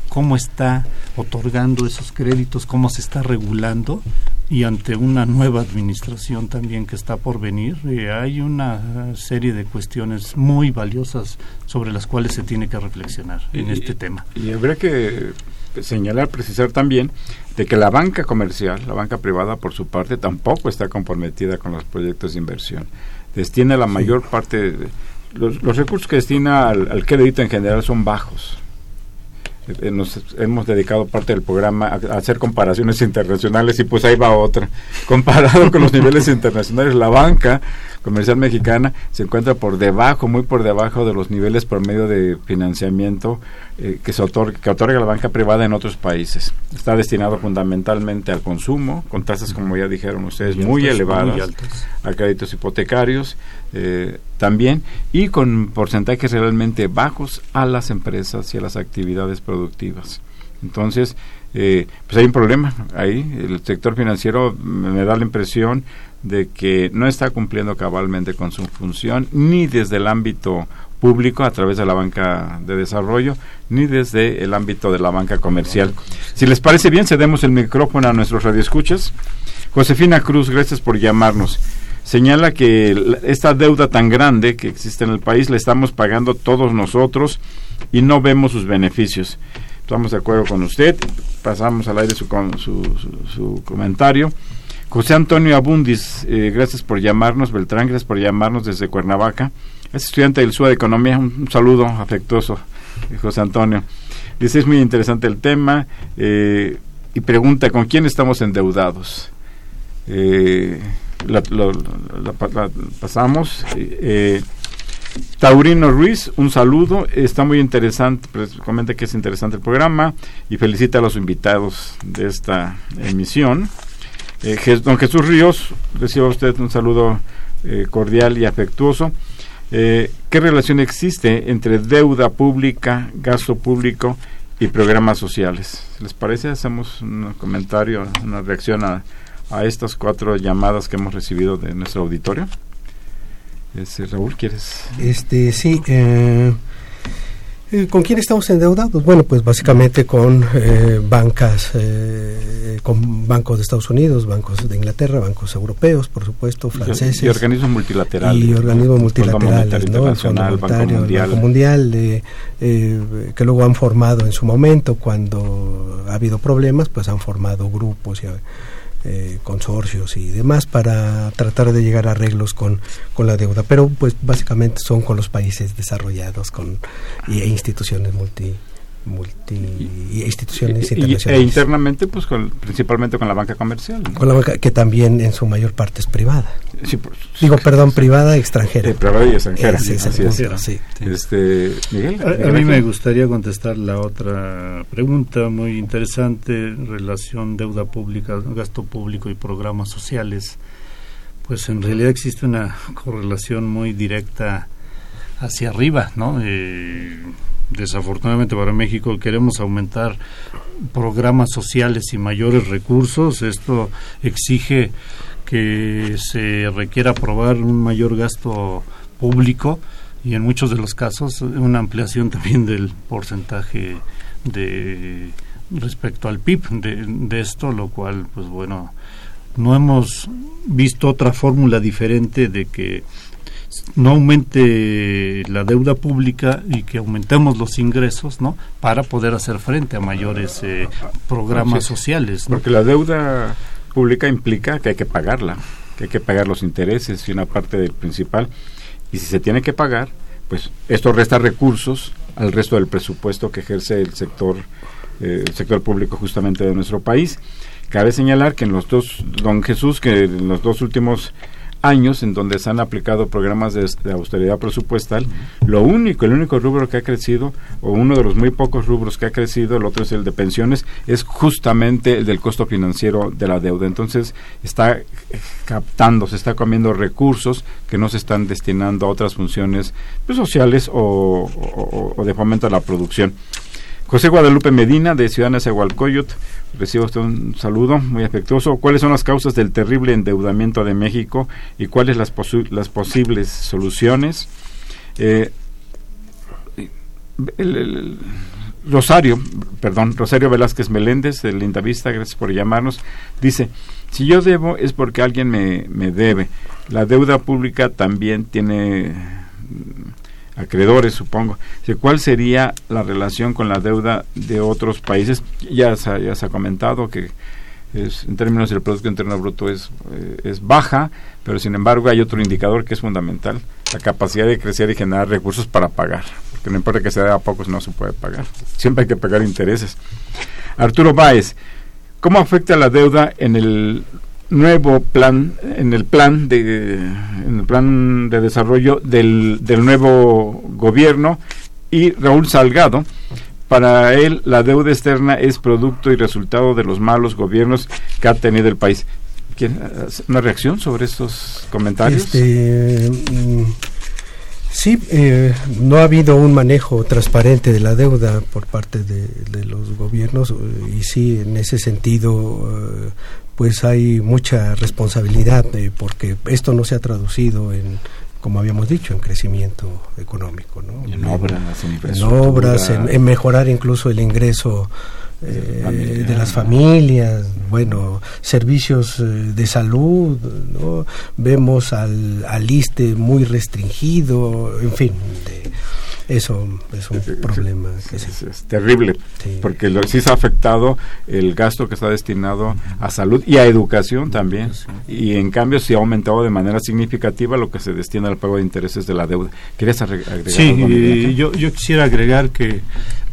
cómo está otorgando esos créditos, cómo se está regulando y ante una nueva administración también que está por venir, eh, hay una serie de cuestiones muy valiosas sobre las cuales se tiene que reflexionar en este tema. Y habría que señalar, precisar también de que la banca comercial, la banca privada por su parte, tampoco está comprometida con los proyectos de inversión. Destina la mayor parte de los, recursos que destina al crédito en general son bajos eh, nos hemos dedicado parte del programa a, hacer comparaciones internacionales y pues ahí va otra. Comparado con los niveles internacionales, la banca comercial mexicana se encuentra por debajo, muy por debajo de los niveles promedio de financiamiento eh, que, se otorga, que otorga la banca privada en otros países. Está destinado fundamentalmente al consumo, con tasas, como ya dijeron ustedes, muy, elevadas, a créditos hipotecarios eh, también, y con porcentajes realmente bajos a las empresas y a las actividades productivas. Entonces, eh, pues hay un problema ahí. El sector financiero me da la impresión de que no está cumpliendo cabalmente con su función ni desde el ámbito público a través de la banca de desarrollo ni desde el ámbito de la banca comercial. Si les parece bien, cedemos el micrófono a nuestros radioescuchas. Josefina Cruz, gracias por llamarnos. Señala que esta deuda tan grande que existe en el país la estamos pagando todos nosotros y no vemos sus beneficios. Estamos de acuerdo con usted. Pasamos al aire su, su, comentario. José Antonio Abundis, eh, gracias por llamarnos. Beltrán, gracias por llamarnos desde Cuernavaca. Es estudiante del SUA de Economía. Un, saludo afectuoso, eh, José Antonio. Dice, es muy interesante el tema eh, y pregunta, ¿con quién estamos endeudados? la, pasamos. Taurino Ruiz, un saludo, está muy interesante, pues, comenta que es interesante el programa y felicita a los invitados de esta emisión. Eh, don Jesús Ríos, reciba usted un saludo eh, cordial y afectuoso. Eh, ¿Qué relación existe entre deuda pública, gasto público y programas sociales? ¿Les parece? Hacemos un comentario, una reacción a, a estas cuatro llamadas que hemos recibido de nuestro auditorio. Este, Raúl, ¿quieres? Este, sí. Eh, eh, ¿Con quién estamos endeudados? Bueno, pues básicamente con eh, bancas, con bancos de Estados Unidos, bancos de Inglaterra, bancos europeos, por supuesto, franceses. Y, organismos multilaterales. Y organismos multilaterales, ¿no? El Fondo Monetario, Mundial, Banco Mundial que luego han formado en su momento, cuando ha habido problemas, pues han formado grupos y eh, consorcios y demás para tratar de llegar a arreglos con, con la deuda. Pero pues básicamente son con los países desarrollados con, e instituciones multi multi instituciones internacionales. e internamente pues principalmente con la banca comercial. Con la banca que también en su mayor parte es privada. Pues, digo perdón privada extranjera. Privada y extranjera Este, Miguel a, mí me gustaría contestar la otra pregunta muy interesante relación deuda pública gasto público y programas sociales. Pues en realidad existe una correlación muy directa hacia arriba no eh, desafortunadamente para México queremos aumentar programas sociales y mayores recursos. Esto exige que se requiera aprobar un mayor gasto público y en muchos de los casos una ampliación también del porcentaje de respecto al PIB de, de esto, lo cual, pues bueno, no hemos visto otra fórmula diferente de que no aumente la deuda pública y que aumentemos los ingresos, ¿no? Para poder hacer frente a mayores eh, programas sociales. Porque la deuda pública implica que hay que pagarla, que hay que pagar los intereses y una parte del principal. Y si se tiene que pagar, pues esto resta recursos al resto del presupuesto que ejerce el sector, eh, el sector público justamente de nuestro país. Cabe señalar que en los dos, don Jesús, que en los dos últimos años en donde se han aplicado programas de, austeridad presupuestal, lo único, el único rubro que ha crecido, o uno de los muy pocos rubros que ha crecido, el otro es el de pensiones, es justamente el del costo financiero de la deuda. Entonces está captando, se está comiendo recursos que no se están destinando a otras funciones pues, sociales o, o de fomento a la producción. José Guadalupe Medina, de Ciudad Nezahualcóyotl, recibo usted un saludo muy afectuoso. ¿Cuáles son las causas del terrible endeudamiento de México y cuáles las, las posibles soluciones? Eh, Rosario, perdón, Rosario Velázquez Meléndez, de Linda Vista, gracias por llamarnos, dice, si yo debo es porque alguien me, me debe. La deuda pública también tiene acreedores, supongo. ¿Cuál sería la relación con la deuda de otros países? Ya se, ya se ha comentado que en términos del Producto Interno Bruto es, eh, es baja, pero sin embargo hay otro indicador que es fundamental, la capacidad de crecer y generar recursos para pagar, porque no importa que sea a pocos, no se puede pagar, siempre hay que pagar intereses. Arturo Báez, ¿cómo afecta la deuda en el nuevo plan, en el plan de, en el plan de desarrollo del, del nuevo gobierno y Raúl Salgado, para él la deuda externa es producto y resultado de los malos gobiernos que ha tenido el país. ¿Una reacción sobre estos comentarios? Este, mm, Sí, eh, no ha habido un manejo transparente de la deuda por parte de, los gobiernos eh, y sí, en ese sentido, eh, pues hay mucha responsabilidad porque esto no se ha traducido en como habíamos dicho, en crecimiento económico. ¿no? En obras, en, obras, en, mejorar incluso el ingreso eh, de las familias, bueno, servicios eh, de salud, ¿no? vemos al, al ISTE muy restringido, en fin, de, eso es un problema. es, terrible, porque lo, sí se ha afectado el gasto que está destinado a salud y a educación también. Y en cambio sí ha aumentado de manera significativa lo que se destina al pago de intereses de la deuda. ¿Querías agregar Sí, yo, yo quisiera agregar que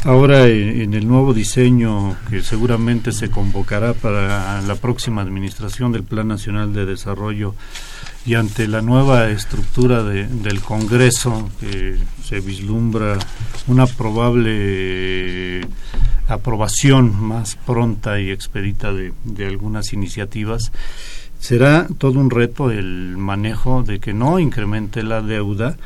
ahora en el nuevo diseño que seguramente se convocará para la próxima administración del Plan Nacional de Desarrollo, y ante la nueva estructura de, del Congreso que se vislumbra una probable aprobación más pronta y expedita de, algunas iniciativas, será todo un reto el manejo de que no incremente la deuda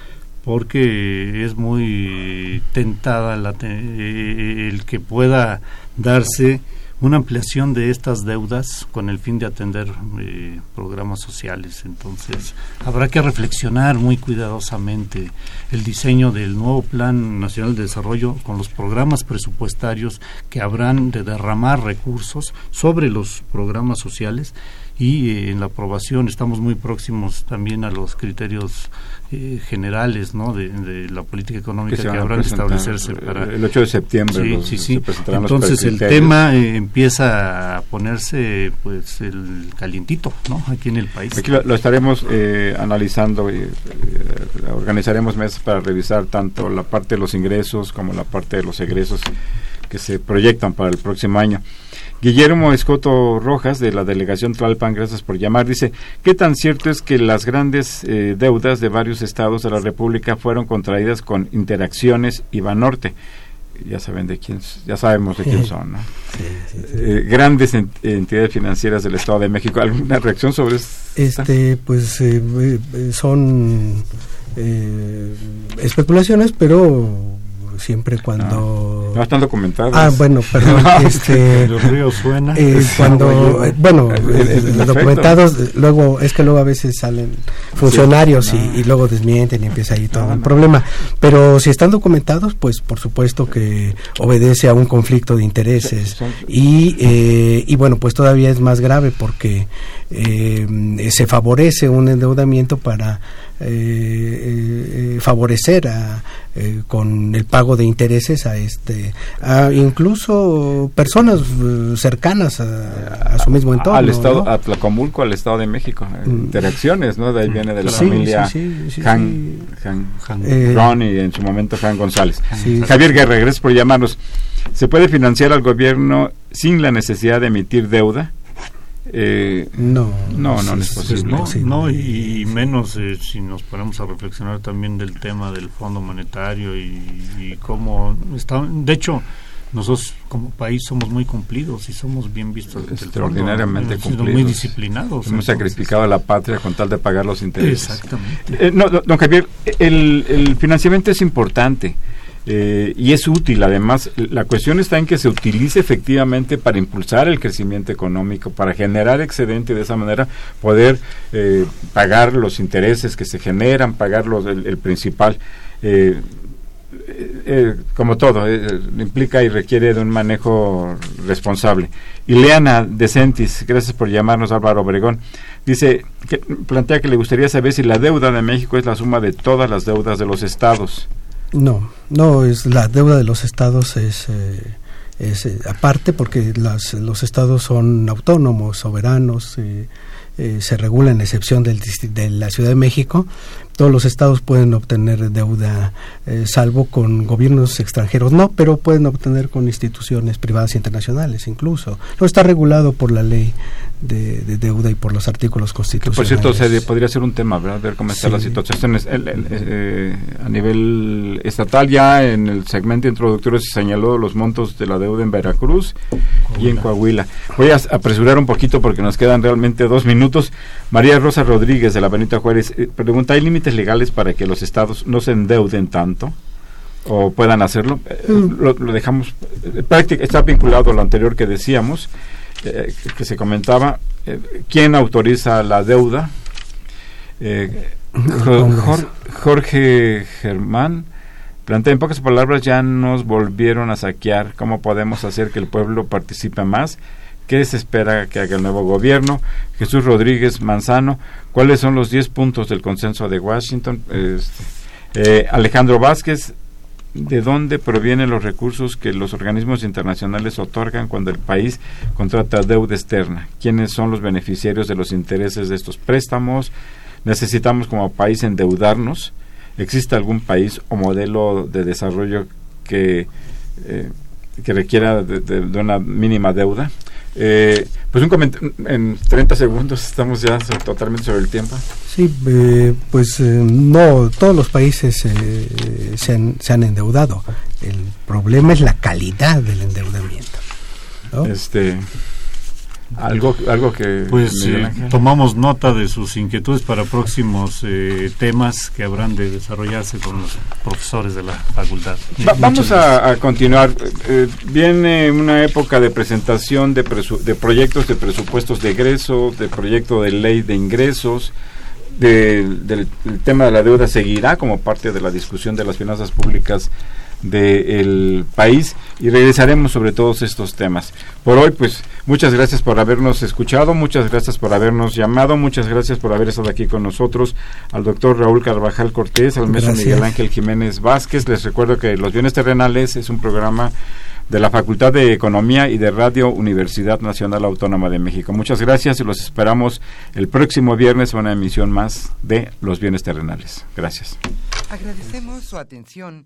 porque es muy tentada la el que pueda darse una ampliación de estas deudas con el fin de atender eh, programas sociales. Entonces, habrá que reflexionar muy cuidadosamente el diseño del nuevo Plan Nacional de Desarrollo con los programas presupuestarios que habrán de derramar recursos sobre los programas sociales y eh, en la aprobación estamos muy próximos también a los criterios eh, generales ¿no? de, la política económica que, habrán de establecerse para el 8 de septiembre sí, sí, entonces el tema eh, empieza a ponerse pues el calientito ¿no? aquí en el país. Aquí lo, estaremos analizando y organizaremos meses para revisar tanto la parte de los ingresos como la parte de los egresos que se proyectan para el próximo año Guillermo Escoto Rojas, de la delegación Tlalpan, gracias por llamar, dice, ¿qué tan cierto es que las grandes eh, deudas de varios estados de la República fueron contraídas con interacciones y Banorte? Ya saben de quién, ya sabemos de quién son, ¿no? Eh, grandes entidades financieras del Estado de México. ¿Alguna reacción sobre esto? Este, pues eh, son especulaciones, pero siempre cuando no, están documentados. Ah bueno perdón este los ríos suenan eh, cuando bueno los documentados luego es que luego a veces salen funcionarios y, luego desmienten y empieza ahí todo el problema. Pero si están documentados pues por supuesto que obedece a un conflicto de intereses. Y eh, y bueno pues todavía es más grave porque eh, se favorece un endeudamiento para favorecer a con el pago de intereses a este a incluso personas eh, cercanas a, su mismo entorno al estado a Tlacomulco al estado de México eh, mm. interacciones no de ahí viene de la familia Han, Han, eh, Ron y en su momento Han González. Javier Guerra gracias por llamarnos. Se puede financiar al gobierno sin la necesidad de emitir deuda eh, no, no, no, es posible. no, y, menos eh, si nos ponemos a reflexionar también del tema del Fondo Monetario y, cómo está. De hecho, nosotros como país somos muy cumplidos y somos bien vistos. Extraordinariamente cumplidos. muy disciplinados. Hemos sacrificado a la patria con tal de pagar los intereses. Exactamente. Eh, no, don Javier, el, el financiamiento es importante eh, y es útil. Además, la cuestión está en que se utilice efectivamente para impulsar el crecimiento económico, para generar excedente de esa manera poder eh, pagar los intereses que se generan, pagar los, el, principal. Eh, como todo, implica y requiere de un manejo responsable. Y Leana Decentis, gracias por llamarnos Álvaro Obregón, dice, que, plantea que le gustaría saber si la deuda de México es la suma de todas las deudas de los estados. No, no, es la deuda de los estados es, eh, es eh, aparte porque las, los estados son autónomos, soberanos, eh, se regula en excepción del, de la Ciudad de México, todos los estados pueden obtener deuda, eh, salvo con gobiernos extranjeros, no, pero pueden obtener con instituciones privadas internacionales incluso. No está regulado por la ley de, deuda y por los artículos constitucionales. por cierto, podría ser un tema, ¿verdad? Ver cómo está la situación. Eh, a nivel estatal, ya en el segmento introductorio se señaló los montos de la deuda en Veracruz y en Coahuila. Voy a apresurar un poquito porque nos quedan realmente dos minutos. María Rosa Rodríguez de la Benita Juárez eh, pregunta, ¿hay límites legales para que los estados no se endeuden tanto o puedan hacerlo. Eh, mm. lo, dejamos, eh, está vinculado a lo anterior que decíamos. Eh, que se comentaba, ¿quién autoriza la deuda? Jorge Germán plantea en pocas palabras, ya nos volvieron a saquear, ¿cómo podemos hacer que el pueblo participe más? ¿Qué se espera que haga el nuevo gobierno? Jesús Rodríguez Manzano, ¿cuáles son los 10 puntos del consenso de Washington? Este, eh, Alejandro Vázquez, ¿de dónde provienen los recursos que los organismos internacionales otorgan cuando el país contrata deuda externa? ¿Quiénes son los beneficiarios de los intereses de estos préstamos? ¿Necesitamos como país endeudarnos? ¿Existe algún país o modelo de desarrollo que, eh, que requiera de una mínima deuda? Eh, pues un comentario en 30 segundos, estamos ya totalmente sobre el tiempo. Sí, eh, pues eh, no, todos los países se, han, se han endeudado. El problema es la calidad del endeudamiento. Este, algo, algo que... Pues eh, tomamos nota de sus inquietudes para próximos eh, temas que habrán de desarrollarse con los profesores de la facultad. vamos a, continuar. Eh, viene una época de presentación de, de proyectos de presupuestos de egreso, de proyecto de ley de ingresos. del tema de la deuda seguirá como parte de la discusión de las finanzas públicas del país y regresaremos sobre todos estos temas. Por hoy, pues muchas gracias por habernos escuchado, muchas gracias por habernos llamado, muchas gracias por haber estado aquí con nosotros, al doctor Raúl Carvajal Cortés, al maestro Miguel Ángel Jiménez Vázquez. Les recuerdo que Los Bienes Terrenales es un programa de la Facultad de Economía y de Radio Universidad Nacional Autónoma de México. Muchas gracias y los esperamos el próximo viernes a una emisión más de Los Bienes Terrenales. Gracias. Agradecemos su atención